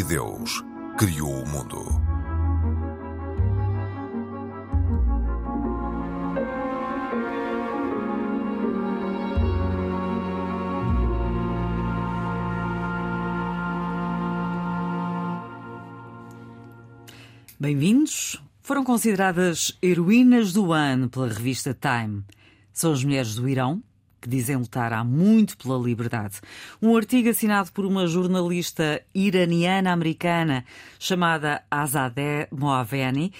E Deus criou o mundo. Bem-vindos. Foram consideradas heroínas do ano pela revista Time. São as mulheres do Irão, que dizem lutar há muito pela liberdade. Um artigo assinado por uma jornalista iraniana-americana chamada Azadeh Moaveni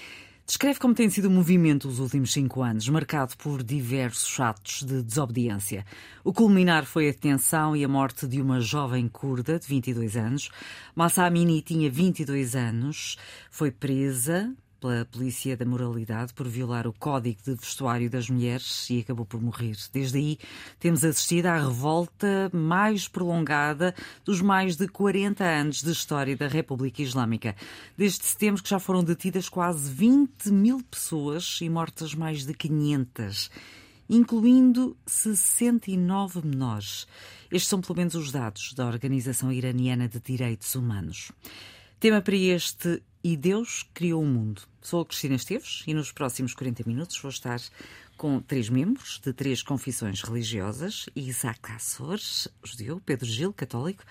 descreve como tem sido o movimento dos últimos cinco anos, marcado por diversos atos de desobediência. O culminar foi a detenção e a morte de uma jovem curda de 22 anos. Massa Amini tinha 22 anos, foi presa pela Polícia da Moralidade por violar o Código de Vestuário das Mulheres e acabou por morrer. Desde aí temos assistido à revolta mais prolongada dos mais de 40 anos de história da República Islâmica. Desde setembro que já foram detidas quase 20 mil pessoas e mortas mais de 500 incluindo 69 menores. Estes são pelo menos os dados da Organização Iraniana de Direitos Humanos. Tema para este E Deus Criou o Mundo. Sou a Cristina Esteves e nos próximos 40 minutos vou estar com três membros de três confissões religiosas: Isaac Assor, judeu, Pedro Gil, católico,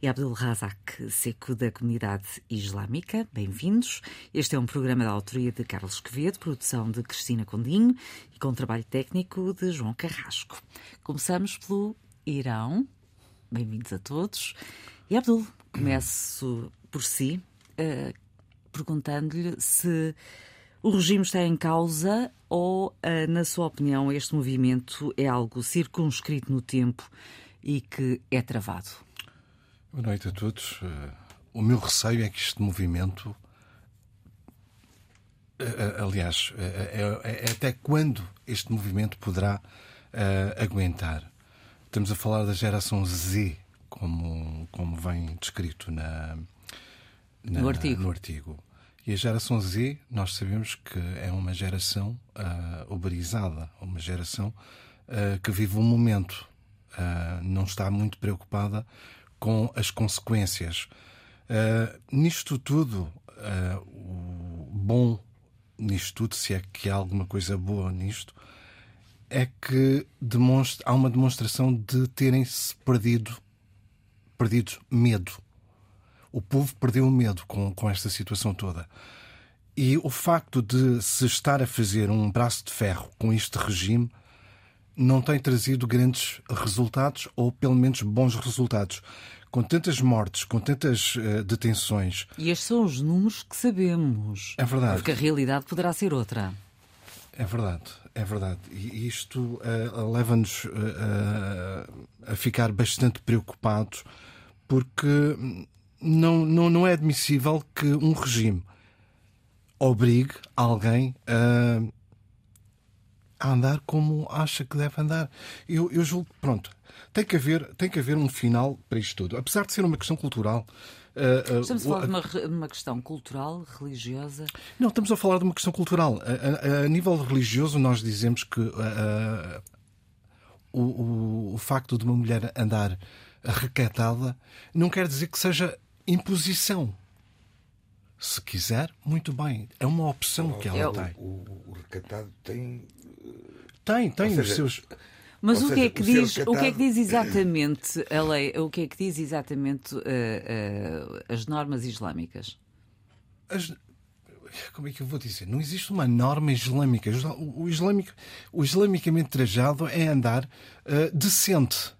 e Abdul Razak Seco, da comunidade islâmica. Bem-vindos. Este é um programa da autoria de Carlos Quevedo, produção de Cristina Condinho e com trabalho técnico de João Carrasco. Começamos pelo Irão. Bem-vindos a todos. E Abdul, começo por si, uh, perguntando-lhe se o regime está em causa ou, uh, na sua opinião, este movimento é algo circunscrito no tempo e que é travado. Boa noite a todos. Uh, o meu receio é que este movimento. aliás, é, é, até quando este movimento poderá aguentar? Estamos a falar da geração Z, como, como vem descrito na, na, no, artigo. no artigo. E a geração Z, nós sabemos que é uma geração uh, uberizada, uma geração uh, que vive um momento, uh, não está muito preocupada com as consequências. Uh, nisto tudo, o bom nisto tudo, se é que há alguma coisa boa nisto, é que demonstra, há uma demonstração de terem-se perdido, perdido medo o povo perdeu o medo com, com esta situação toda. E o facto de se estar a fazer um braço de ferro com este regime não tem trazido grandes resultados, ou pelo menos bons resultados. Com tantas mortes, com tantas uh, detenções. E estes são os números que sabemos. É verdade. Porque a realidade poderá ser outra. É verdade, é verdade. E isto uh, leva-nos uh, a ficar bastante preocupados, porque não, não, não é admissível que um regime obrigue alguém a, a andar como acha que deve andar. Eu, eu julgo que, pronto, tem que, haver, tem que haver um final para isto tudo. Apesar de ser uma questão cultural. Uh, uh, estamos a falar de uma, uma, questão cultural, religiosa? Não, estamos a falar de uma questão cultural. A, a, a nível religioso, nós dizemos que uh, o, o, o facto de uma mulher andar recatada não quer dizer que seja imposição. Se quiser, muito bem. É uma opção que ela é, tem. O, o, recatado tem. Tem, tem os seus. Mas o, que é que diz, recatado... o que é que diz exatamente a lei? O que é que diz exatamente uh, uh, as normas islâmicas? As, como é que eu vou dizer? Não existe uma norma islâmica. O, islâmico, o islamicamente trajado é andar uh, decente.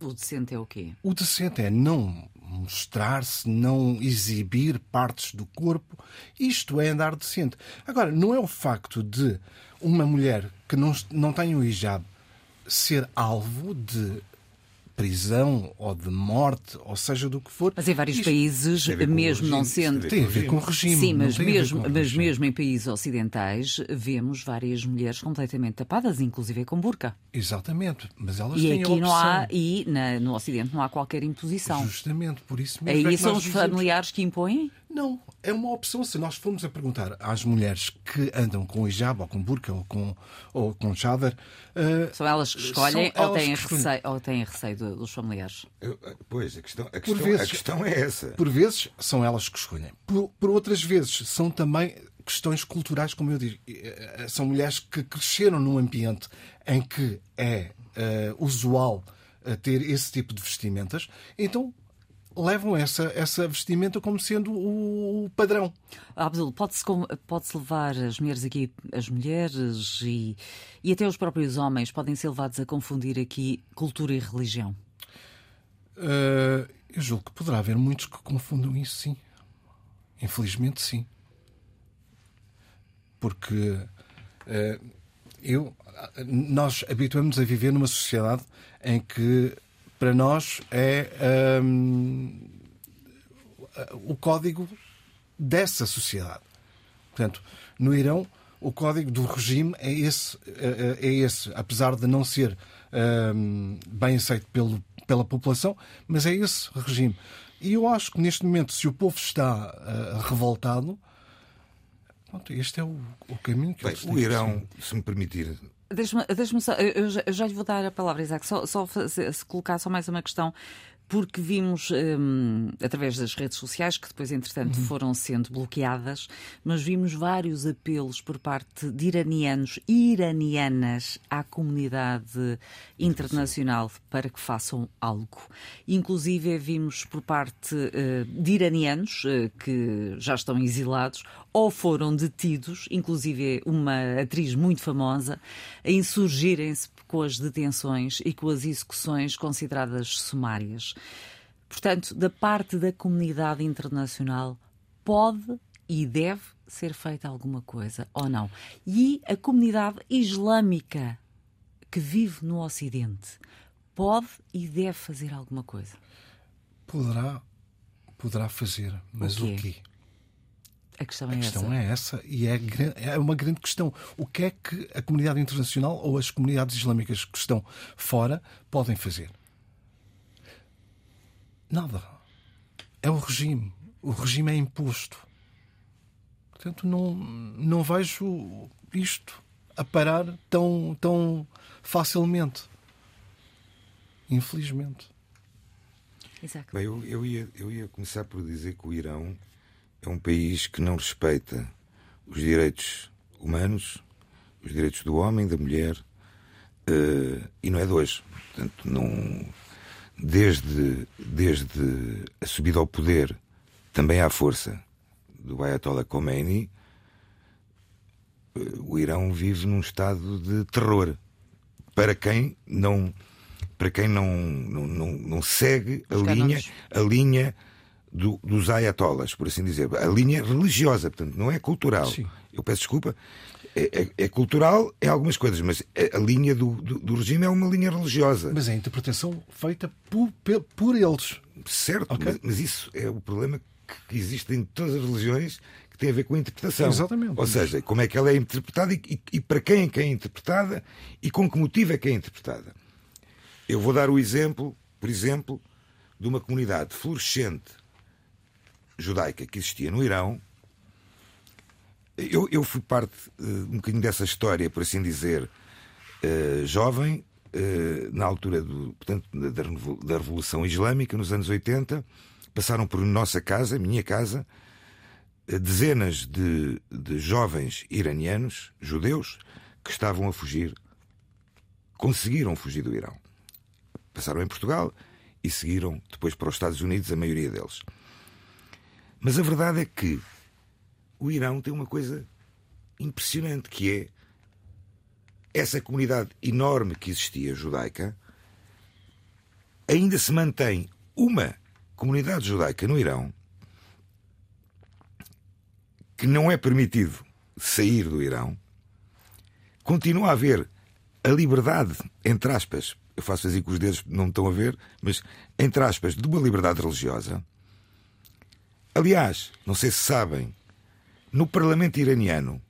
O decente é o quê? O decente é não mostrar-se, não exibir partes do corpo. Isto é andar decente. Agora, não é o facto de uma mulher que não, não tem o hijab ser alvo de prisão ou de morte, ou seja do que for. Mas em vários Isto países, mesmo não sendo. Tem a ver com o regime. Sim, mas, mesmo, mas mesmo em países ocidentais, vemos várias mulheres completamente tapadas, inclusive com burca. Exatamente, mas elas e têm aqui a não há E na, no Ocidente não há qualquer imposição. Justamente, por isso mesmo. Aí é são os dizemos... familiares que impõem? Não, é uma opção. Se nós formos a perguntar às mulheres que andam com hijab, ou com burka, ou com, ou com chadar... Uh, são elas que escolhem ou, têm receio, ou têm receio dos familiares? Eu, pois, a questão, a, questão, vezes, a questão é essa. Por vezes são elas que escolhem. Por, por outras vezes são também questões culturais, como eu digo. Eh, são mulheres que cresceram num ambiente em que é uh, usual ter esse tipo de vestimentas, então levam essa, essa vestimenta como sendo o, padrão. Abdul, pode-se pode levar as mulheres aqui, as mulheres e, e até os próprios homens podem ser levados a confundir aqui cultura e religião? Uh, eu julgo que poderá haver muitos que confundam isso, sim. Infelizmente, sim. Porque uh, eu, nós habituamos a viver numa sociedade em que para nós é um, o código dessa sociedade. Portanto, no Irão, o código do regime é esse, é, é esse apesar de não ser um, bem aceito pelo, pela população, mas é esse regime. E eu acho que neste momento, se o povo está uh, revoltado, pronto, este é o, o caminho que Bem, eles têm. O Irão, se me permitir Deixa-me deixa só, eu já, eu já lhe vou dar a palavra, Isaac, só, só se, se colocar só mais uma questão porque vimos um, através das redes sociais, que depois, entretanto, uhum. foram sendo bloqueadas, mas vimos vários apelos por parte de iranianos e iranianas à comunidade internacional para que façam algo. Inclusive, vimos por parte uh, de iranianos uh, que já estão exilados ou foram detidos, inclusive uma atriz muito famosa, a insurgirem-se com as detenções e com as execuções consideradas sumárias. Portanto, da parte da comunidade internacional, pode e deve ser feita alguma coisa ou não. E a comunidade islâmica que vive no Ocidente pode e deve fazer alguma coisa. Poderá, poderá fazer, mas o quê? O quê? A questão, é, a questão essa. é essa e é, é uma grande questão. O que é que a comunidade internacional ou as comunidades islâmicas que estão fora podem fazer? Nada. É o regime. O regime é imposto. Portanto, não, não vejo isto a parar tão, tão facilmente. Infelizmente. Exato. Bem, eu, eu, ia, eu ia começar por dizer que o Irão é um país que não respeita os direitos humanos, os direitos do homem, da mulher, uh, e não é de hoje. Portanto, não, desde, desde a subida ao poder, também à força do Ayatollah Khomeini, uh, o Irão vive num estado de terror. Para quem não, para quem não, não, não, não segue a linha, a linha do, dos ayatollahs, por assim dizer. A linha religiosa, portanto, não é cultural. Sim. Eu peço desculpa. É, é, é, cultural em algumas coisas, mas a linha do, do, do, regime é uma linha religiosa. Mas é a interpretação feita por, por eles. Certo, okay. mas, mas, isso é o problema que existe em todas as religiões que tem a ver com a interpretação. Exatamente. Ou seja, como é que ela é interpretada e, e, e para quem é que é interpretada e com que motivo é que é interpretada. Eu vou dar o exemplo, por exemplo, de uma comunidade florescente judaica que existia no Irão. Eu, eu fui parte uh, um bocadinho dessa história, por assim dizer, uh, jovem, uh, na altura do, portanto, da, da Revolução Islâmica, nos anos 80. Passaram por nossa casa, minha casa, dezenas de, de jovens iranianos, judeus, que estavam a fugir, conseguiram fugir do Irão. Passaram em Portugal e seguiram depois para os Estados Unidos, a maioria deles. Mas a verdade é que o Irão tem uma coisa impressionante que é essa comunidade enorme que existia judaica ainda se mantém uma comunidade judaica no Irão que não é permitido sair do Irão. Continua a haver a liberdade, entre aspas, eu faço assim com os dedos, não estão a ver, mas entre aspas, de uma liberdade religiosa Aliás, não sei se sabem, no Parlamento iraniano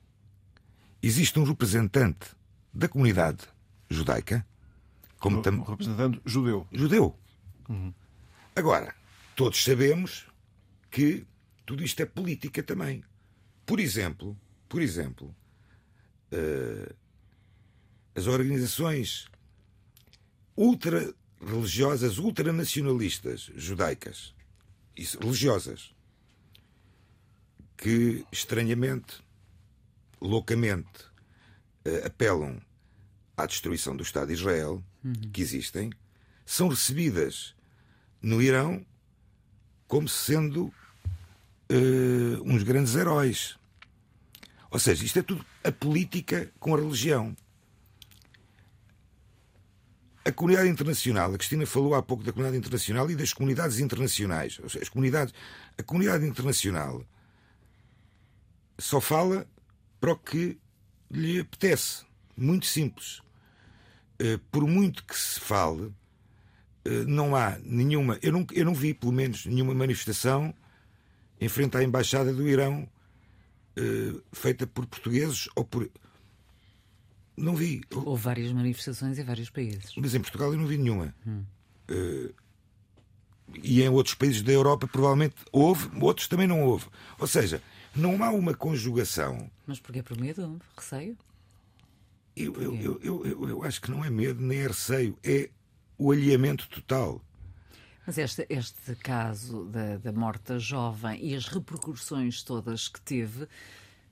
existe um representante da comunidade judaica. Como um tam... representante judeu. Judeu. Uhum. Agora, todos sabemos que tudo isto é política também. Por exemplo, por exemplo, uh, as organizações ultra-religiosas, ultranacionalistas judaicas, religiosas, que estranhamente, loucamente, uh, apelam à destruição do Estado de Israel, uhum. que existem, são recebidas no Irão como sendo uh, uns grandes heróis. Ou seja, isto é tudo a política com a religião. A comunidade internacional, a Cristina falou há pouco da comunidade internacional e das comunidades internacionais. As comunidades, a comunidade internacional só fala para o que lhe apetece. Muito simples. Eh, por muito que se fale, eh, não há nenhuma. Eu não, eu não vi, pelo menos, nenhuma manifestação em frente à embaixada do Irão uh, feita por portugueses ou por. Não vi. Houve várias manifestações em vários países. Mas em Portugal eu não vi nenhuma. Hum. E em outros países da Europa provavelmente houve, outros também não houve. Ou seja, não há uma conjugação. Mas porquê por medo? Receio? Eu, eu, eu, eu, eu acho que não é medo nem é receio, é o alheamento total. Mas este, este caso da, da morte da jovem e as repercussões todas que teve,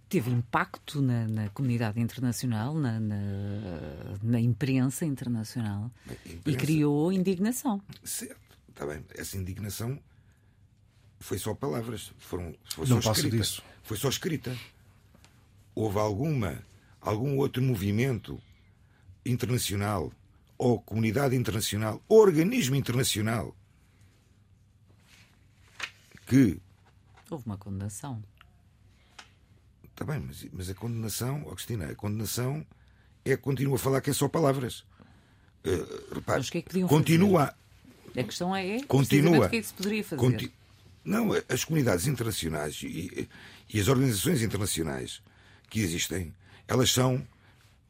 teve impacto na, na comunidade internacional, na, na, na imprensa internacional imprensa... e criou indignação. Certo, está bem. Essa indignação foi só palavras, foram, foi só Não escrita. Disso. Foi só escrita. Houve alguma, algum outro movimento internacional ou comunidade internacional, ou organismo internacional que. Houve uma condenação. Está bem, mas, mas a condenação, oh Cristina, a condenação é continua a falar que é só palavras. Uh, repare, mas o que é que podiam continua. Fazer? A questão é, continua. o que é que se poderia fazer? Conti... Não, as comunidades internacionais e, e, as organizações internacionais que existem, elas são,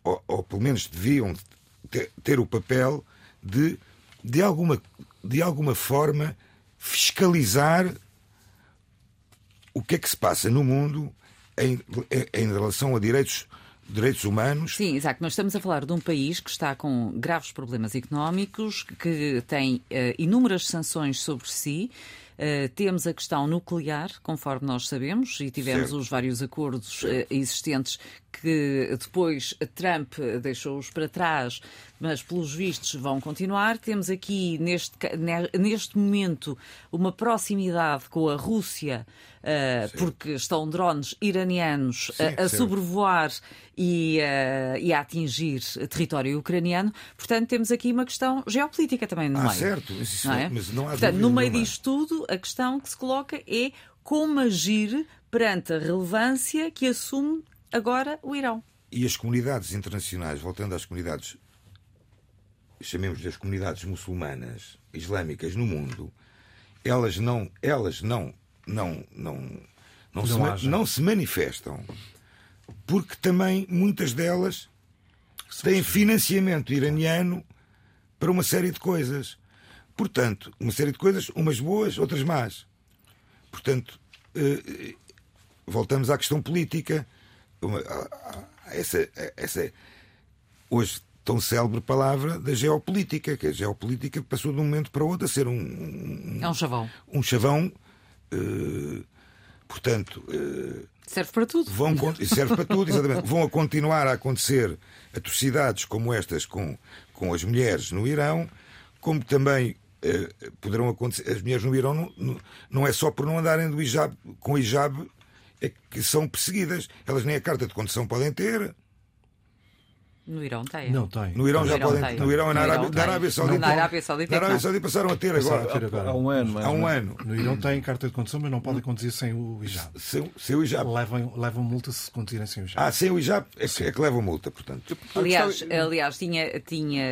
ou, ou pelo menos deviam ter, ter o papel de, de, alguma, de alguma forma, fiscalizar o que é que se passa no mundo em, em relação a direitos direitos humanos. Sim, exato. Nós estamos a falar de um país que está com graves problemas económicos, que tem uh, inúmeras sanções sobre si. Uh, temos a questão nuclear, conforme nós sabemos, e tivemos os vários acordos uh, existentes que depois Trump deixou-os para trás, mas pelos vistos vão continuar. Temos aqui, neste, neste momento, uma proximidade com a Rússia, uh, porque estão drones iranianos Sim, a, a sobrevoar e, uh, e, a atingir território ucraniano. Portanto, temos aqui uma questão geopolítica também no ah, meio. certo, isso, não é? mas não há Portanto, no meio disto tudo, a questão que se coloca é como agir perante a relevância que assume agora o Irão. E as comunidades internacionais, voltando às comunidades, chamemos as comunidades muçulmanas, islâmicas no mundo, elas não, elas não, não, não, não, se, não se manifestam porque também muitas delas têm financiamento iraniano para uma série de coisas. Portanto, uma série de coisas, umas boas, outras más. Portanto, eh, voltamos à questão política essa, essa hoje tão célebre palavra da geopolítica, que a geopolítica passou de um momento para o outro a ser um, um é um chavão. Um chavão, uh, portanto. Uh, serve para tudo. Vão, serve para tudo, exatamente. Vão a continuar a acontecer atrocidades como estas com, com as mulheres no Irão, como também uh, poderão acontecer. As mulheres no Irão não, não, não, é só por não andarem do hijab, com hijab é que são perseguidas. Elas nem a carta de condução podem ter. No Irão tem. Não tem. No Irão no já Irão podem. Tem. No Irão, na, Arábia, na Arábia Saudita. Na Arábia Saudita, na Arábia Saudita passaram a ter agora. A ter agora. Há um ano. Há um ano. No Irão tem carta de condução, mas não podem conduzir sem o hijab. Sem, sem o hijab. Levam, levam multa se conduzirem sem o hijab. Ah, sem o hijab é, que, é que levam multa, portanto. Aliás, aliás tinha, tinha,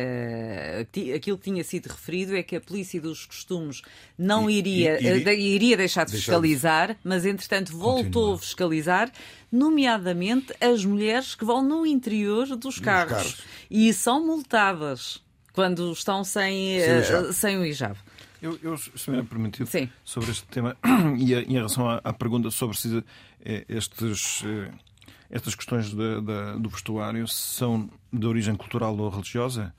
aquilo que tinha sido referido é que a polícia dos costumes não iria, I, iria, iria deixar de fiscalizar, mas entretanto voltou a fiscalizar nomeadamente as mulheres que vão no interior dos carros, carros. e são multadas quando estão sem, sem, o, uh, sem o hijab. Eu, eu se me é permitido, Sim. sobre este tema e a, em relação à, à pergunta sobre se eh, estes, eh, estas questões de- de- do vestuário são de origem cultural ou religiosa,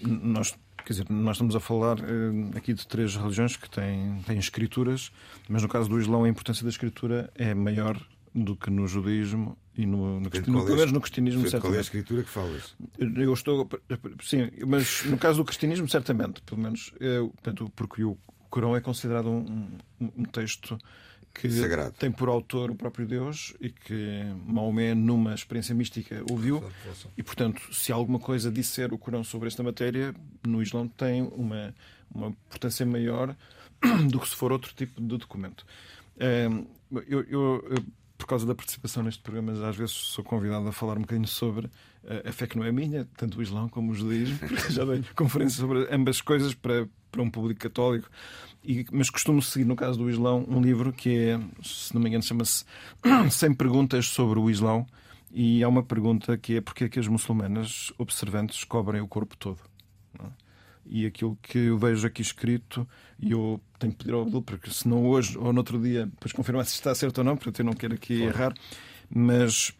nós, quer dizer, nós estamos a falar eh, aqui de três religiões que têm, têm escrituras, mas no caso do Islão a importância da escritura é maior do que no judaísmo e no, no, no, pelo é- menos no cristianismo, Portanto, Qual é a certamente. escritura que falas? Eu estou. Sim, mas no caso do cristianismo, certamente. Pelo menos. É, portanto, porque o Corão é considerado um, um- um texto que Sagrado. tem por autor o próprio Deus e que Maomé, numa experiência mística, ouviu. E, portanto, se alguma coisa disser o Corão sobre esta matéria, no Islão tem uma, uma importância maior do que se for outro tipo de documento. Eh, Eu, eu, eu, por causa da participação neste programa, às vezes sou convidado a falar um bocadinho sobre eh, a fé que não é minha, tanto o Islão como o judaísmo, porque já dei conferências sobre ambas coisas para, para um público católico. E, mas costumo seguir, no caso do Islão, um livro que é, se não me engano, chama-se 100 Perguntas sobre o Islão. E há uma pergunta que é porque é que as muçulmanas observantes cobrem o corpo todo? E aquilo que eu vejo aqui escrito, e eu tenho que pedir ao Abdul, porque se não hoje ou no outro dia, depois confirmar se está certo ou não, porque eu não quero aqui errar, mas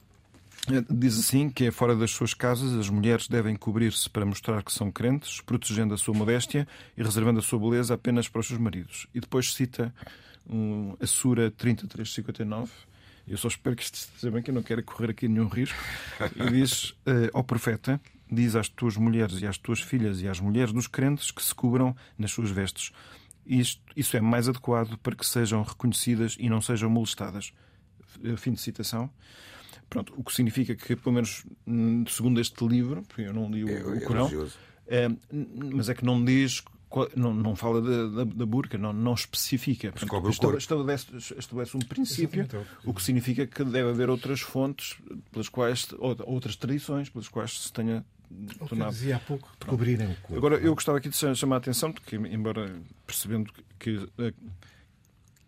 eh, diz assim que é fora das suas casas as mulheres devem cobrir-se para mostrar que são crentes, protegendo a sua modéstia e reservando a sua beleza apenas para os seus maridos. E depois cita um, a Sura 3359. Eu só espero que isto esteja bem, que eu não quero correr aqui nenhum risco. E diz eh, ao profeta: Diz às tuas mulheres e às tuas filhas e às mulheres dos crentes que se cubram nas suas vestes. Isto, isso é mais adequado para que sejam reconhecidas e não sejam molestadas. Eh, Fim de citação. Pronto, o que significa que, pelo menos hum, segundo este livro, porque eu não li o, É- o é Corão, é, mas é que não diz, não, não fala da, da, da burca, não, não especifica. Portanto, estabelece, estabelece um princípio, o que significa que deve haver outras fontes pelas quais, ou outras tradições pelas quais se tenha Tornado. dizia há pouco, de cobrirem o corpo. Agora, eu gostava aqui de cha- chamar a atenção, porque, embora percebendo que, eh,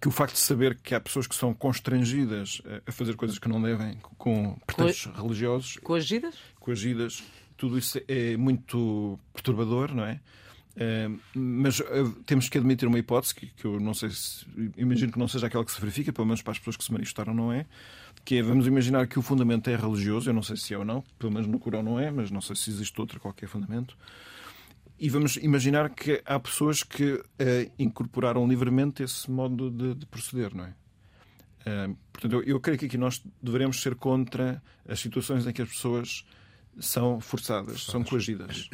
que o facto de saber que há pessoas que são constrangidas a- a fazer coisas que não devem com pretextos religiosos, Coagidas? coagidas, tudo isso é muito perturbador, não é? Eh, mas eh, temos que admitir uma hipótese que, que eu não sei se. Imagino que não seja aquela que se verifica, pelo menos para as pessoas que se manifestaram, não é? Que é, vamos imaginar que o fundamento é religioso, eu não sei se é ou não, pelo menos no Corão não é, mas não sei se existe outro qualquer fundamento. E vamos imaginar que há pessoas que eh, incorporaram livremente esse modo de, de proceder, não é? Eh, portanto, eu, eu creio que aqui nós deveremos ser contra as situações em que as pessoas são forçadas, são coagidas.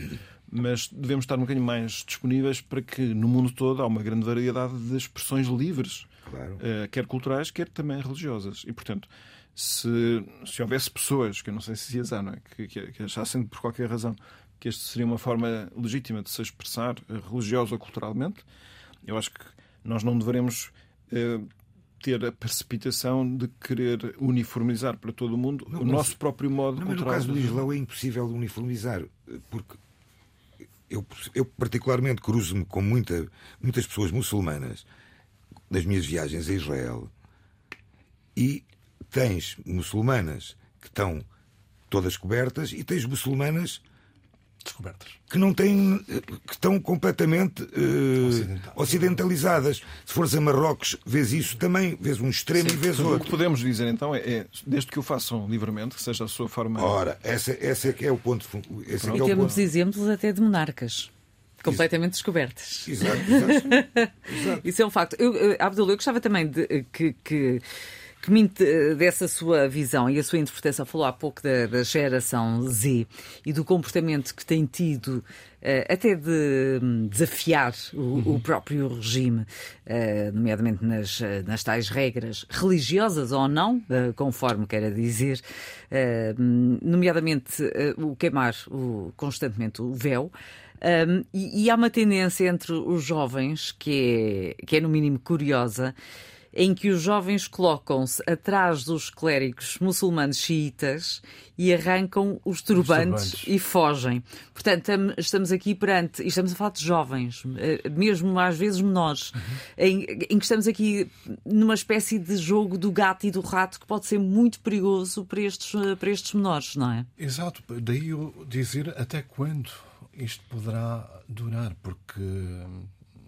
Mas devemos estar um bocadinho mais disponíveis para que no mundo todo há uma grande variedade de expressões livres, Claro. eh, quer culturais, quer também religiosas. E, portanto, se, se houvesse pessoas, que eu não sei se as há, não é? que, que, que achassem por qualquer razão que esta seria uma forma legítima de se expressar eh, religiosa ou culturalmente, eu acho que nós não deveremos eh, ter a precipitação de querer uniformizar para todo o mundo Não, o mas- nosso próprio modo Não, mas no caso do Islão é impossível uniformizar, porque eu, eu particularmente cruzo-me com muita, muitas pessoas muçulmanas das minhas viagens a Israel e tens muçulmanas que estão todas cobertas e tens muçulmanas Descobertas. que não têm que estão completamente eh, Ocidental. ocidentalizadas. Se fores a Marrocos, vês isso também, vês um extremo e vês O que outro. podemos dizer então é, é, desde que o façam livremente, que seja a sua forma. Ora, essa, essa é que é o ponto. Esse é E que é o temos ponto. exemplos até de monarcas. Completamente descobertas. Exato, exato. Exato. Isso é um facto. Eu, eu, Abdul, eu gostava também de, eh, que, que, que me dessa sua visão e a sua interpretação. Falou há pouco da, da geração Z e do comportamento que tem tido, eh, até de hum, desafiar o, o próprio regime, eh, nomeadamente nas, eh, nas tais regras religiosas ou não, conforme queira dizer, hum, nomeadamente o queimar o- constantemente o véu. Um, e, e há uma tendência entre os jovens que é, que é no mínimo curiosa, em que os jovens colocam-se atrás dos clérigos muçulmanos xiitas e arrancam os turbantes, turbantes. e fogem. Portanto, tam- estamos aqui perante, e estamos a falar de jovens, eh, mesmo às vezes menores, em, em que estamos aqui numa espécie de jogo do gato e do rato que pode ser muito perigoso para estes, eh, para estes menores, não é? Exato, daí eu dizer até quando isto poderá durar, porque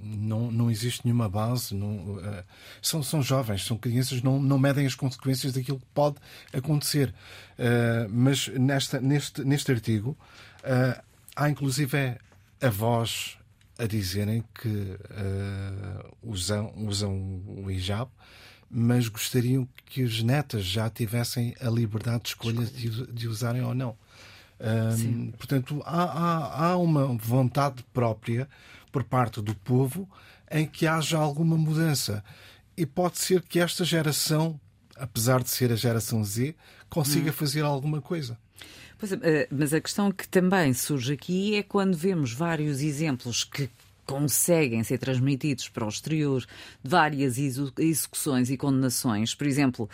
não, não existe nenhuma base. Não, uh, são, são jovens, são crianças, não, não medem as consequências daquilo que pode acontecer. Uh, mas nesta, neste, neste artigo uh, há inclusive avós a dizerem que usam, usam o hijab, mas gostariam que as netas já tivessem a liberdade de escolha de, de usarem ou não. Portanto, há, há, há uma vontade própria por parte do povo em que haja alguma mudança. E pode ser que esta geração, apesar de ser a geração Z, consiga hum. fazer alguma coisa. É, mas a questão que também surge aqui é quando vemos vários exemplos que conseguem ser transmitidos para o exterior várias execuções e condenações. Por exemplo,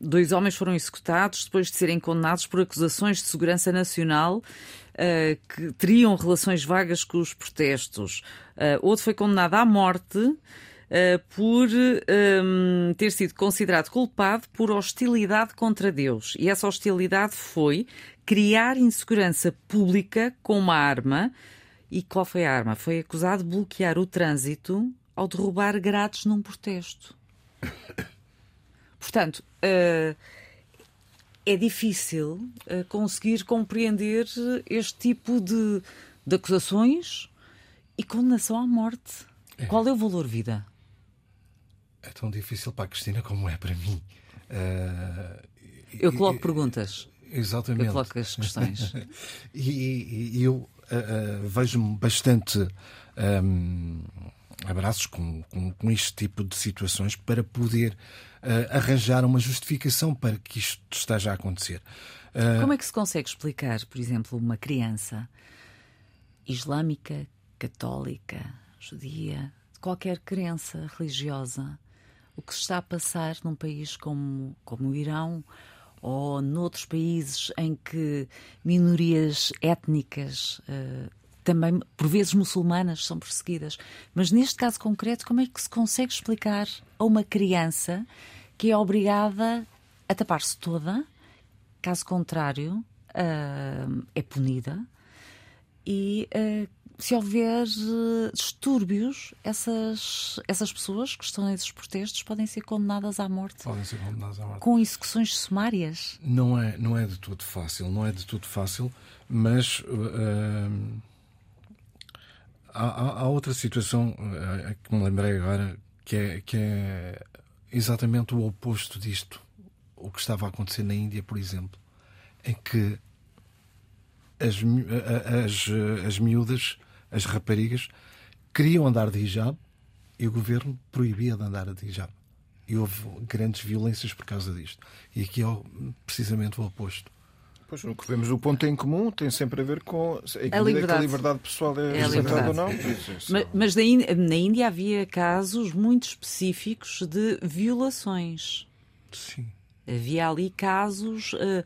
dois homens foram executados depois de serem condenados por acusações de segurança nacional uh, que teriam relações vagas com os protestos. Uh, outro foi condenado à morte uh, por ter sido considerado culpado por hostilidade contra Deus. E essa hostilidade foi criar insegurança pública com uma arma. E qual foi a arma? Foi acusado de bloquear o trânsito ao derrubar grades num protesto. Portanto, uh, é difícil uh, conseguir compreender este tipo de, de acusações e condenação à morte. É. Qual é o valor vida? É tão difícil para a Cristina como é para mim. Uh, eu coloco e, perguntas. Exatamente. Eu coloco as questões. e, e, eu uh, vejo-me bastante um, abraços com, com, com, este tipo de situações para poder uh, arranjar uma justificação para que isto esteja a acontecer. Uh... Como é que se consegue explicar, por exemplo, uma criança islâmica, católica, judia, qualquer crença religiosa, o que se está a passar num país como, como o Irão ou noutros países em que minorias étnicas uh, também, por vezes, muçulmanas são perseguidas. Mas neste caso concreto, como é que se consegue explicar a uma criança que é obrigada a tapar-se toda, caso contrário, uh, é punida e uh, se houver uh, distúrbios, essas, essas pessoas que estão nesses protestos podem ser condenadas à morte. Podem ser condenadas à morte. Com execuções sumárias. Não é, não é de tudo fácil, não é de tudo fácil, mas uh, há, há, outra situação uh, que me lembrei agora que é, que é exatamente o oposto disto. O que estava a acontecer na Índia, por exemplo, em que as, as, as miúdas, as raparigas, queriam andar de hijab e o governo proibia de andar de hijab. E houve grandes violências por causa disto. E aqui é precisamente o oposto. Pois, o que vemos o ponto em comum tem sempre a ver com a, a liberdade, a liberdade pessoal é, é respeitada ou não. Mas, mas na Índia havia casos muito específicos de violações. Sim. Havia ali casos. Uh,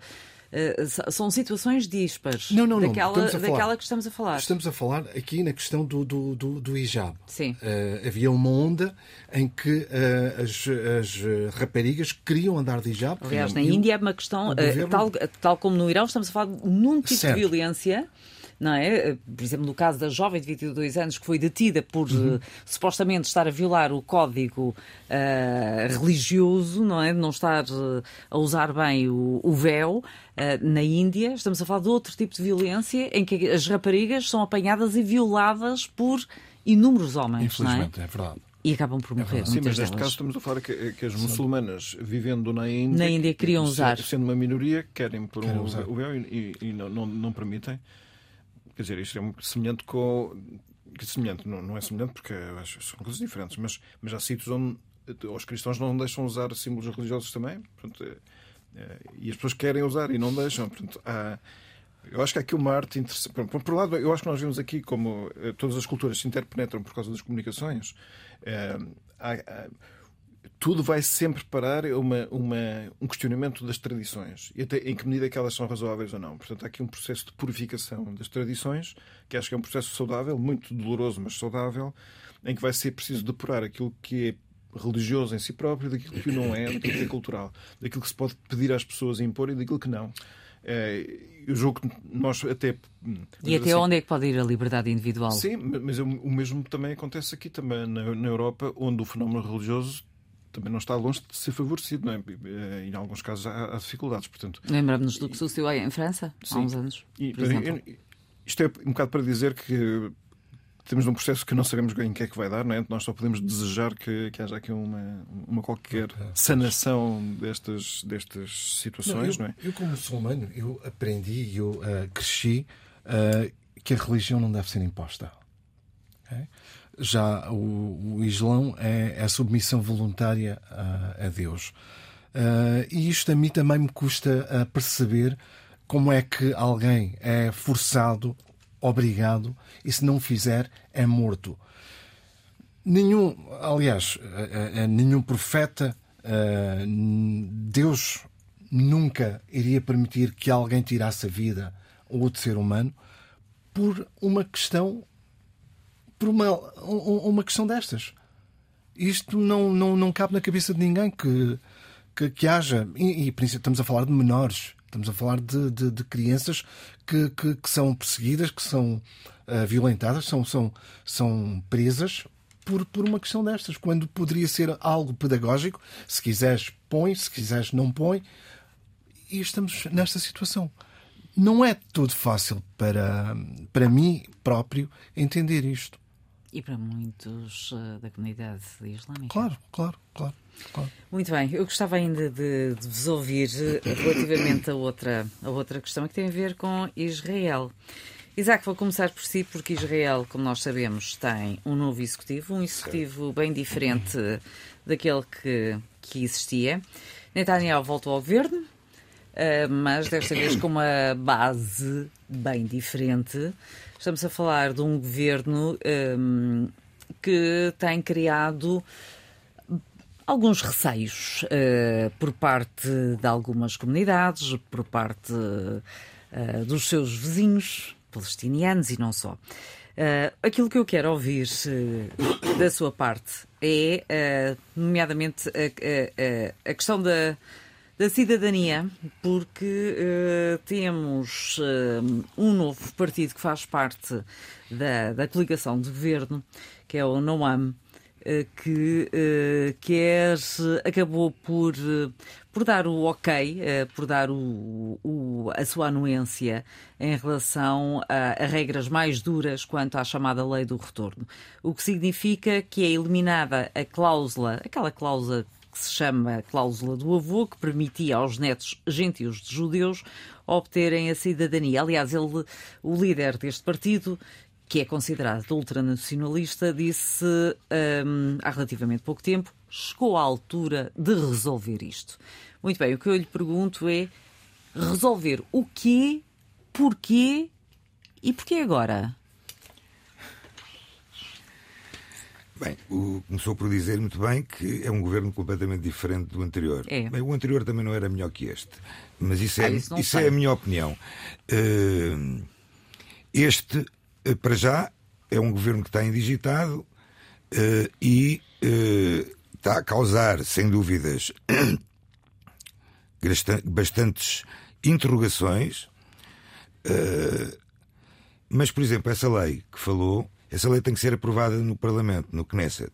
Uh, são situações dispares não, não, não. Daquela, daquela que estamos a falar. Estamos a falar aqui na questão do, do, do, do hijab. Sim. Uh, havia uma onda em que uh, as, as raparigas queriam andar de hijab. Aliás, na Índia é uma questão, tal, tal como no Irão, estamos a falar num tipo certo. de violência não é? Por exemplo, no caso da jovem de 22 anos que foi detida por uhum. uh, supostamente estar a violar o código uh, religioso, não é? De não estar uh, a usar bem o, o véu. na Índia, estamos a falar de outro tipo de violência em que as raparigas são apanhadas e violadas por inúmeros homens. Infelizmente, é? é verdade e acabam por morrer. É Sim, mas neste caso estamos a falar que, que as muçulmanas vivendo na Índia, na Índia queriam usar. Sendo uma minoria, querem pôr um, o véu e, e, e não, não, não, permitem. Quer dizer, isto é muito semelhante com. Semelhante, não, não é semelhante porque são coisas diferentes, mas, mas há sítios onde os cristãos não deixam usar símbolos religiosos também. Portanto, é, é, e as pessoas querem usar e não deixam. Portanto, há, eu acho que há aqui uma arte interessante. Por, por, um lado, eu acho que nós vimos aqui como eh, todas as culturas se interpenetram por causa das comunicações. Há, há, tudo vai sempre parar a uma, uma, um questionamento das tradições e até em que medida é que elas são razoáveis ou não. Portanto, há aqui um processo de purificação das tradições, que acho que é um processo saudável, muito doloroso, mas saudável, em que vai ser preciso depurar aquilo que é religioso em si próprio daquilo que não é, daquilo que é cultural, daquilo que se pode pedir às pessoas impor e daquilo que não. eu julgo que nós até. E até assim, onde é que pode ir a liberdade individual? Sim, mas o mesmo também acontece aqui também na, na Europa, onde o fenómeno religioso também não está longe de ser favorecido, não é? Em alguns casos há, há dificuldades, portanto. Lembramos-nos do que sucedeu em França Sim. há uns anos. E, isto é um bocado para dizer que temos um processo que não sabemos bem em que é que vai dar, não é? Nós só podemos desejar que, que haja aqui uma, uma qualquer sanação destas, destas situações, não, eu, não é? Eu, como muçulmano, eu aprendi, eu uh, cresci uh, que a religião não deve ser imposta. Okay? Já o, o Islão é, é a submissão voluntária a, a Deus. Uh, e isto a mim também me custa a perceber como é que alguém é forçado, obrigado, e se não fizer, é morto. Nenhum, aliás, uh, uh, nenhum profeta, Deus nunca iria permitir que alguém tirasse a vida a outro ser humano por uma questão por uma, uma questão destas. Isto não, não, não cabe na cabeça de ninguém que, que, que haja. E, e estamos a falar de menores, estamos a falar de, de, de crianças que, que, que, são perseguidas, que são uh, violentadas, são, são, são presas por, por uma questão destas, quando poderia ser algo pedagógico. Se quiseres, põe, se quiseres, não põe. E estamos nesta situação. Não é tudo fácil para, para mim próprio entender isto. E para muitos uh, da comunidade islâmica. Claro, claro, claro, claro. Muito bem, eu gostava ainda de, de vos ouvir eh, relativamente a outra, a outra questão que tem a ver com Israel. Isaac, vou começar por si, porque Israel, como nós sabemos, tem um novo executivo, um executivo bem diferente daquele que, que existia. Netanyahu voltou ao governo, uh, mas desta vez com uma base bem diferente. Estamos a falar de um governo um, que tem criado alguns receios uh, por parte de algumas comunidades, por parte uh, dos seus vizinhos palestinianos e não só. Uh, aquilo que eu quero ouvir da sua parte é, nomeadamente, a, a, a questão da da cidadania, porque uh, temos uh, um novo partido que faz parte da, da coligação de governo, que é o NOAM, uh, que quer, acabou por, por dar o ok, por dar o, o, a sua anuência em relação a, a, regras mais duras quanto à chamada lei do retorno. O que significa que é eliminada a cláusula, aquela cláusula que se chama cláusula do avô, que permitia aos netos gentios de judeus obterem a cidadania. Aliás, ele, o líder deste partido, que é considerado ultranacionalista, disse hum, há relativamente pouco tempo, chegou à altura de resolver isto. Muito bem, o que eu lhe pergunto é resolver o quê, porquê e porquê agora? Bem, o, começou por dizer muito bem que é um governo completamente diferente do anterior. É. Bem, o anterior também não era melhor que este. Mas isso é, ah, isso, isso é a minha opinião. Uh, este, uh, para já, é um governo que está indigitado uh, e está a causar, sem dúvidas, bastantes interrogações. mas, por exemplo, essa lei que falou essa lei tem que ser aprovada no Parlamento, no Knesset.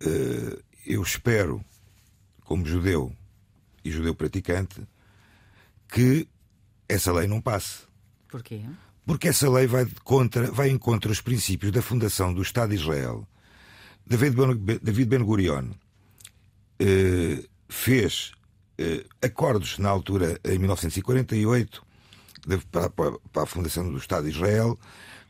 Eh, eu espero, como judeu e judeu praticante, que essa lei não passe. Porquê? Porque essa lei vai, contra, vai em contra os princípios da fundação do Estado de Israel. David Ben-Gurion eh, fez eh, acordos na altura, em 1948, para, para a fundação do Estado de Israel,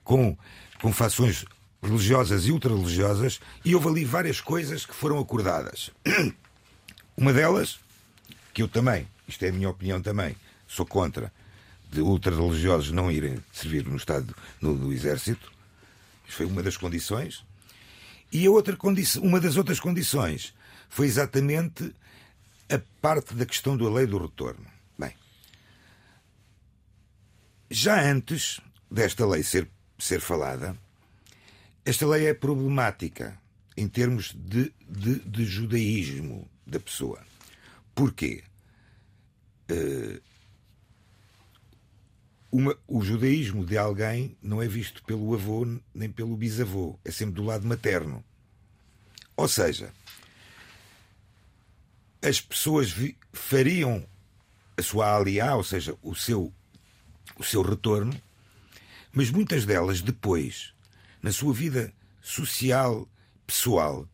com com fações religiosas e ultra-religiosas, e houve ali várias coisas que foram acordadas. Uma delas, que eu também, isto é a minha opinião também, sou contra, de ultra-religiosos não irem servir no Estado no, no Exército. Isto foi uma das condições. E a outra condição, uma das outras condições foi exatamente a parte da questão da lei do retorno. Bem, já antes desta lei ser ser falada, esta lei é problemática em termos de, de, de judaísmo da pessoa. Porquê? Uh, uma, o judaísmo de alguém não é visto pelo avô nem pelo bisavô, é sempre do lado materno. Ou seja, as pessoas vi, fariam a sua aliá, ou seja, o seu, o seu retorno, mas muitas delas depois, na sua vida social, pessoal,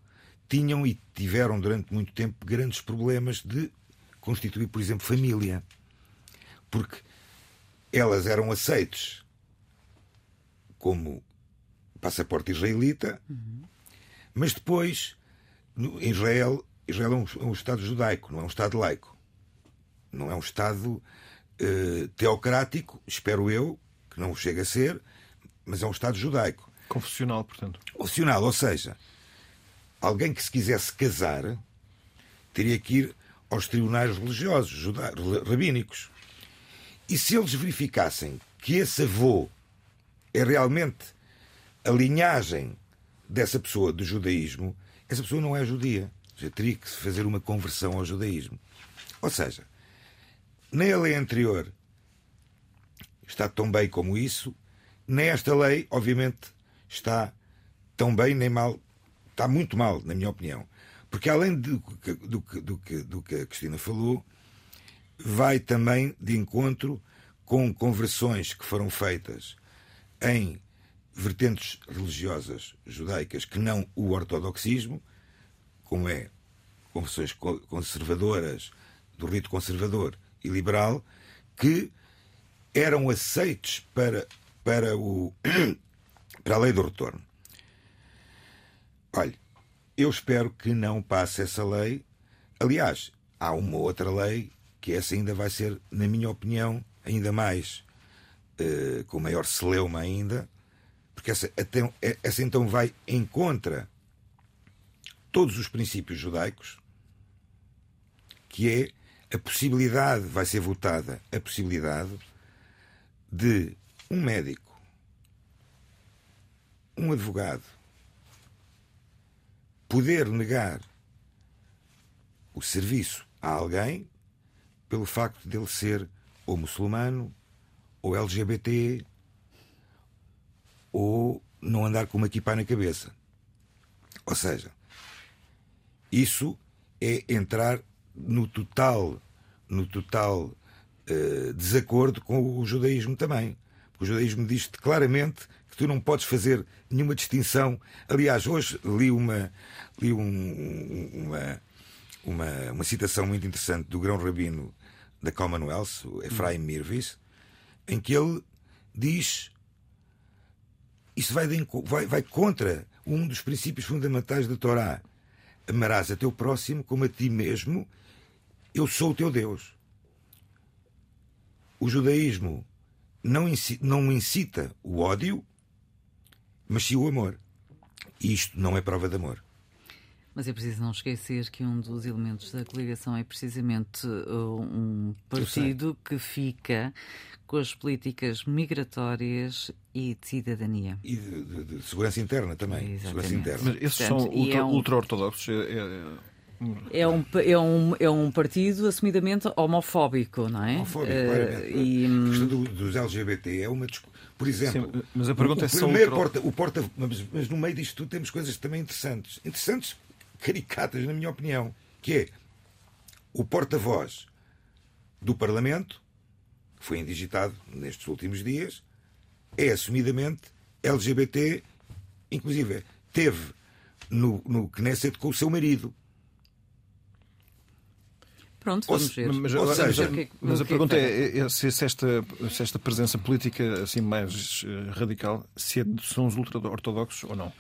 tinham e tiveram durante muito tempo grandes problemas de constituir, por exemplo, família. Porque elas eram aceites como passaporte israelita, uhum. mas depois, no, Israel, Israel é um, é um, Estado judaico, não é um Estado laico. Não é um Estado uh, teocrático, espero eu, não chega a ser, mas é um Estado judaico. Confessional, portanto. Confessional, ou seja, alguém que se quisesse casar teria que ir aos tribunais religiosos, juda... rabínicos. E se eles verificassem que esse avô é realmente a linhagem dessa pessoa do judaísmo, essa pessoa não é judia. Já teria que fazer uma conversão ao judaísmo. Ou seja, nem a lei anterior está tão bem como isso, nem esta lei, obviamente, está tão bem nem mal. Está muito mal, na minha opinião. Porque além do, do, do, do, que, do que a Cristina falou, vai também de encontro com conversões que foram feitas em vertentes religiosas judaicas que não o ortodoxismo, como é conversões conservadoras, do rito conservador e liberal, que eram aceites para, para, o, para a lei do retorno. Olha, eu espero que não passe essa lei. Aliás, há uma outra lei que essa ainda vai ser, na minha opinião, ainda mais uh, com maior celeuma ainda, porque essa, até, essa então vai em contra todos os princípios judaicos, que é a possibilidade, vai ser votada a possibilidade de um médico, um advogado, poder negar o serviço a alguém pelo facto dele ser ou muçulmano, ou LGBT, ou não andar com uma equipa na cabeça. Ou seja, isso é entrar no total, no total uh, desacordo com o judaísmo também. Porque o judaísmo diz-te claramente que tu não podes fazer nenhuma distinção. Aliás, hoje li uma, li um, uma, uma, uma citação muito interessante do grão rabino da Commonwealth, o Efraim Mirvis, em que ele diz isso vai, de, vai, vai contra um dos princípios fundamentais da Torá. Amarás a teu próximo como a ti mesmo, eu sou o teu Deus. O judaísmo não incita, não incita o ódio, mas sim o amor. E isto não é prova de amor. Mas é preciso não esquecer que um dos elementos da coligação é precisamente uh, um partido que fica com as políticas migratórias e de cidadania. E de, de, de segurança interna também. Segurança interna. Mas esses Portanto, são ultra, é um... ultra-ortodoxos. É, um, é, um, é um partido assumidamente homofóbico, não é? Homofóbico, uh, e... A questão do, dos LGBT é uma Por exemplo, Sim, mas a pergunta o, é o primeiro porta, o porta mas, mas, no meio disto tudo temos coisas também interessantes. Interessantes caricatas, na minha opinião, que é o porta-voz do Parlamento, que foi indigitado nestes últimos dias, é assumidamente LGBT, inclusive teve no, no Knesset com o seu marido. Pronto, vamos ver. Mas, ou seja, mas, mas a pergunta é, é, se, esta, se esta presença política assim mais uh, radical se é, são os ultra-ortodoxos ou não.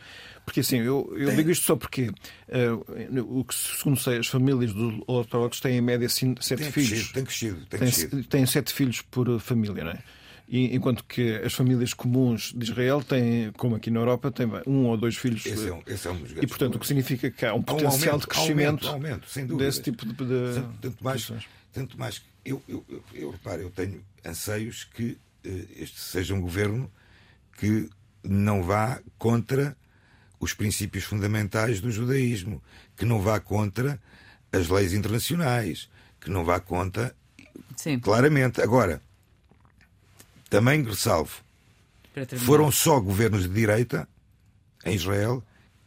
Porque assim, eu, eu digo isto só porque, uh, o que, segundo sei, as famílias dos ortodoxos têm em média sete tem filhos. Crescido, tem crescido. Tem, crescido. têm sete filhos por família, não é? E, enquanto que as famílias comuns de Israel têm, como aqui na Europa, têm um ou dois filhos. Esse é um, esse é um e, portanto, o que significa que há um potencial um aumento, de crescimento aumento, aumento, desse tipo de. de tanto mais, tanto mais eu, eu, eu, eu reparo, eu tenho anseios que uh, este seja um governo que não vá contra os princípios fundamentais do judaísmo, que não vá contra as leis internacionais, que não vá contra. Sim. Claramente. Agora, também ressalvo, foram só governos de direita em Israel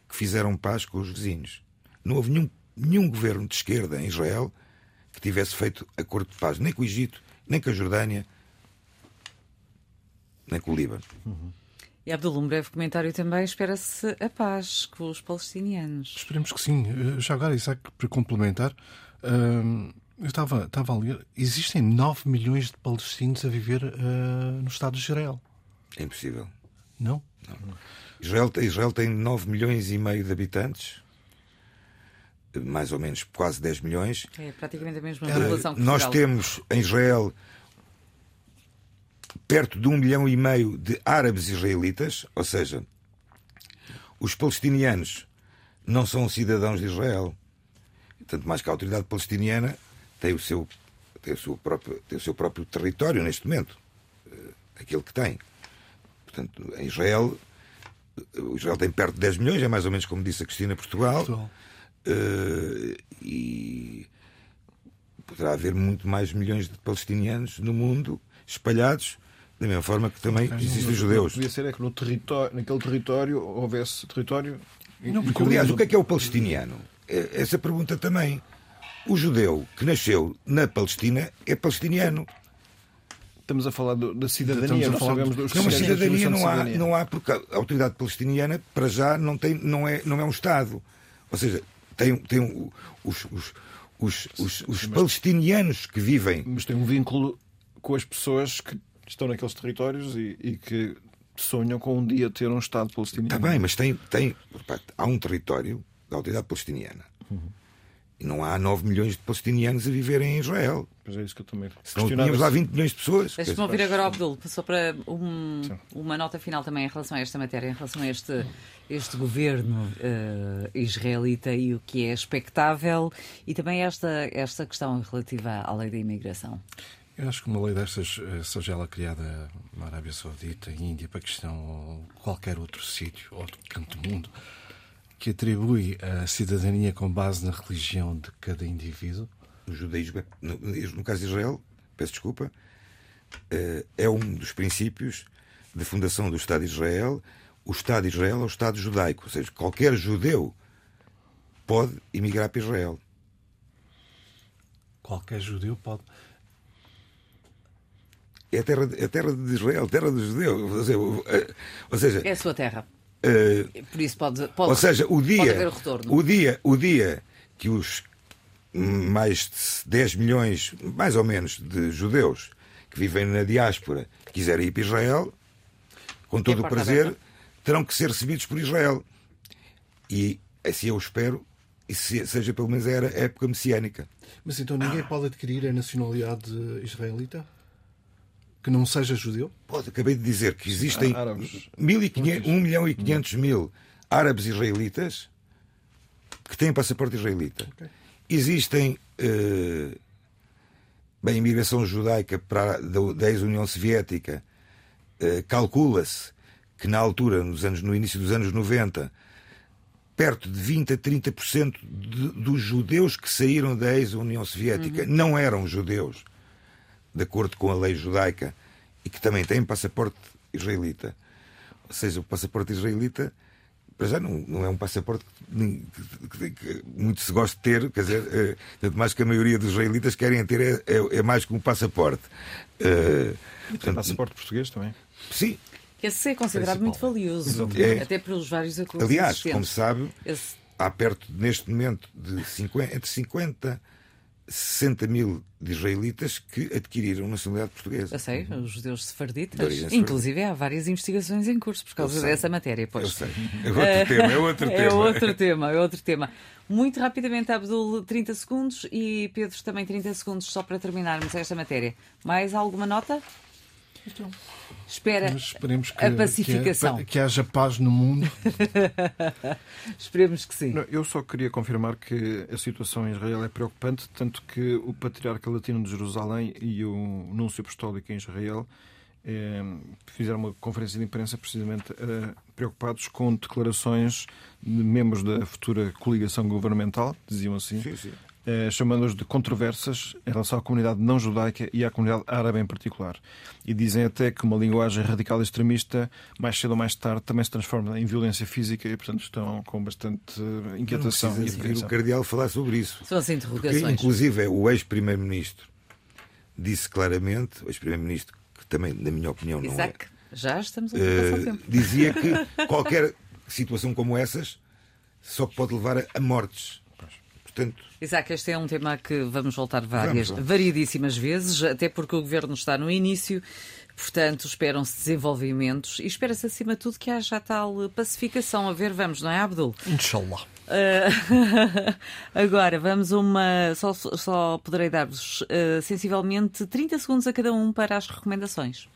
que fizeram paz com os vizinhos. Não houve nenhum, nenhum governo de esquerda em Israel que tivesse feito acordo de paz, nem com o Egito, nem com a Jordânia, nem com o Líbano. Uhum. E Abdul, um breve comentário também. Espera-se a paz com os palestinianos. Esperemos que sim. Eh, já agora, Isaac, para complementar, hum, eu estava, estava a ler, existem 9 milhões de palestinos a viver uh, no Estado de Israel. É impossível. Não? Não. Israel, Israel tem 9 milhões e meio de habitantes, mais ou menos quase 10 milhões. É praticamente a mesma população que Nós temos em Israel perto de um milhão e meio de árabes israelitas, ou seja, os palestinianos não são cidadãos de Israel. Tanto mais que a autoridade palestiniana tem o seu, tem o seu, próprio, tem o seu próprio território neste momento, eh, aquele que tem. Portanto, em Israel, o Israel tem perto de 10 milhões, é mais ou menos como disse a Cristina Portugal. Portugal. Uh, e poderá haver muito mais milhões de palestinianos no mundo espalhados da mesma forma que também existem judeus. Podia ser é que no território, naquele território houvesse território. Não, porque, aliás, o que é que é o palestiniano? É, essa pergunta também. O judeu que nasceu na Palestina é palestiniano. Estamos a falar da cidadania, não sabemos dos Não, mas cidadania não há, não há, porque a autoridade palestiniana, para já, não, tem, não, é, não é um Estado. Ou seja, tem, tem os, os, os, os, os palestinianos que vivem. Mas tem um vínculo com as pessoas que estão naqueles territórios e, e que sonham com um dia ter um Estado palestiniano. Está bem, mas tem, tem, há um território da autoridade palestiniana. Uhum. E não há 9 milhões de palestinianos a viverem em Israel. Pois é isso que eu também Senão tínhamos lá 20 milhões de pessoas. Deixa-me ouvir agora, Abdul, só para um, uma nota final também em relação a esta matéria, em relação a este, este governo uh, israelita e o que é expectável e também esta, esta questão relativa à lei da imigração. Eu acho que uma lei destas, eh, seja ela criada na Arábia Saudita, Índia, Paquistão ou qualquer outro sítio, outro canto do mundo, que atribui a cidadania com base na religião de cada indivíduo. No judaísmo, no, no caso de Israel, peço desculpa, eh, é um dos princípios de fundação do Estado de Israel. O Estado de Israel é o Estado judaico, ou seja, qualquer judeu pode emigrar para Israel. Qualquer judeu pode é a terra, é a terra de Israel, terra dos judeus. Ou seja, é a sua terra. Uh, Por isso pode, pode, ou seja, o dia, o, o, dia, o dia que os mais de 10 milhões, mais ou menos, de judeus que vivem na diáspora quiserem ir para Israel, com todo o prazer, aberta. terão que ser recebidos por Israel. E assim eu espero, e seja pelo menos a época messiânica. Mas então ninguém pode adquirir a nacionalidade israelita? Que não seja judeu? Pode, acabei de dizer que existem 1 milhão e 500 mil árabes israelitas que têm passaporte israelita. Okay. Existem. Uh, bem, a imigração judaica para, da, da ex-União Soviética uh, calcula-se que na altura, nos anos, no início dos anos 90, perto de 20 a 30% de, dos judeus que saíram da ex-União Soviética uhum. não eram judeus de acordo com a lei judaica, e que também têm passaporte israelita. Ou seja, o passaporte israelita, para já, não, não é um passaporte que, que, que, muito se gosta de ter, quer dizer, é, tanto mais que a maioria dos israelitas querem ter, é, é, é mais que um passaporte. Uh, portanto, passaporte português também. Sim, esse é considerado muito valioso, é. até pelos vários acordos. Aliás, como sabe, Esse... há perto, neste momento, de 50, entre 50 60 mil de israelitas que adquiriram nacionalidade portuguesa. Eu sei, os judeus sefarditas. Inclusive há várias investigações em curso por causa dessa matéria. Pois. Eu sei. É outro uh, tema, é outro é tema. outro tema, é outro tema. Muito rapidamente, Abdul, 30 segundos e Pedro também 30 segundos só para terminarmos esta matéria. Mais alguma nota? Então, Espera esperemos que, a pacificação. Que, que, haja paz no mundo. esperemos que sim. Não, eu só queria confirmar que a situação em Israel é preocupante, tanto que o Patriarca Latino de Jerusalém e o Núncio Apostólico em Israel eh, fizeram uma conferência de imprensa precisamente eh, preocupados com declarações de membros da futura coligação governamental, diziam assim, sim, sim eh, chamando-os de controversas em relação à comunidade não judaica e à comunidade árabe em particular. E dizem até que uma linguagem radical extremista, mais cedo ou mais tarde, também se transforma em violência física e, portanto, estão com bastante eh, inquietação não e ouvir o cardeal falar sobre isso. São as interrogações. Porque, inclusive, o ex-primeiro-ministro disse claramente, o ex-primeiro-ministro, que também, na minha opinião, não Isaac, é, já estamos a passar uh, tempo. dizia que qualquer situação como essas só pode levar a mortes. Portanto, Isaac, este é um tema que vamos voltar várias, Vamos variedíssimas vezes, até porque o governo está no início, portanto, esperam-se desenvolvimentos e espera-se, acima de tudo, que haja a tal pacificação. A ver, vamos, não é, Abdul? Inshallah. Uh, agora, vamos uma. Só, só poderei dar-vos uh, sensivelmente 30 segundos a cada um para as recomendações.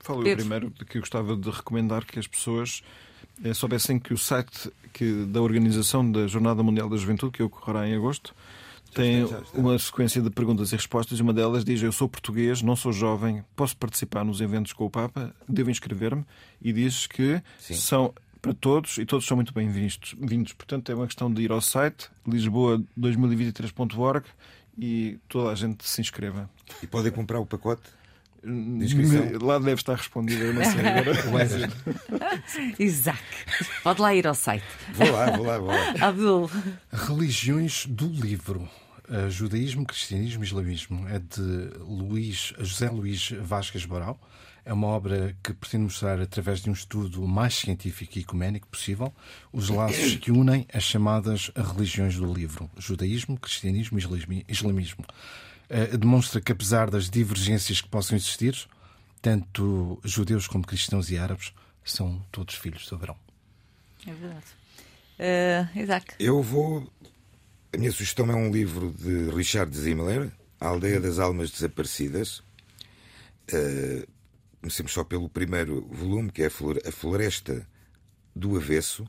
Falo eu primeiro de que eu gostava de recomendar que as pessoas soubessem que o site que, da Organização da Jornada Mundial da Juventude, que ocorrerá em agosto, tem uma sequência de perguntas e respostas. e Uma delas diz: Eu sou português, não sou jovem, posso participar nos eventos com o Papa, devo inscrever-me. E diz que Sim. são para todos e todos são muito bem-vindos. Vindos. Portanto, é uma questão de ir ao site lisboa2023.org e toda a gente se inscreva. e podem comprar o pacote. Lá deve estar respondido, eu não sei agora. Isaac, pode lá ir ao site. Vou lá, vou lá, vou lá. Abdul, Religiões do livro. Uh, Judaísmo, Cristianismo e Islamismo. É de Luís, José Luís Vasquez Boral. É uma obra que pretende mostrar, através de um estudo o mais científico e ecuménico possível, os laços que unem as chamadas religiões do livro: judaísmo, cristianismo e islami- islamismo. Uh, demonstra que, apesar das divergências que possam existir, tanto judeus como cristãos e árabes são todos filhos de Abraão. é verdade. Uh, Isaac, Eu vou. A minha sugestão é um livro de Richard Zimmler, A Aldeia das Almas Desaparecidas. Eh, comecemos só pelo primeiro volume, que é A Floresta do Avesso.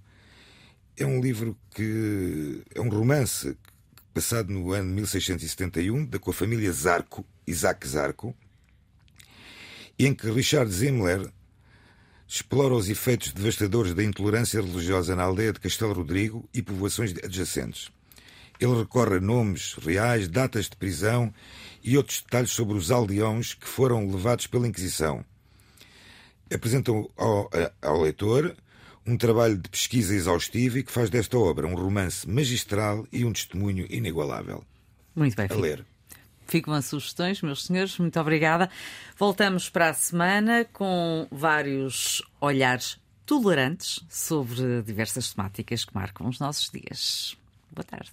É um livro que. é um romance passado no ano 1671, da, com a família Zarco, Isaac Zarco, em que Richard Zimmler explora os efeitos devastadores da intolerância religiosa na aldeia de Castelo Rodrigo e povoações adjacentes. Ele recorre a nomes reais, datas de prisão e outros detalhes sobre os aldeões que foram levados pela Inquisição. Apresenta ao, ao leitor um trabalho de pesquisa exaustivo e que faz desta obra um romance magistral e um testemunho inigualável. muito bem. A ler. Ficam as sugestões, meus senhores, muito obrigada. Voltamos para a semana com vários olhares tolerantes sobre diversas temáticas que marcam os nossos dias. Boa tarde.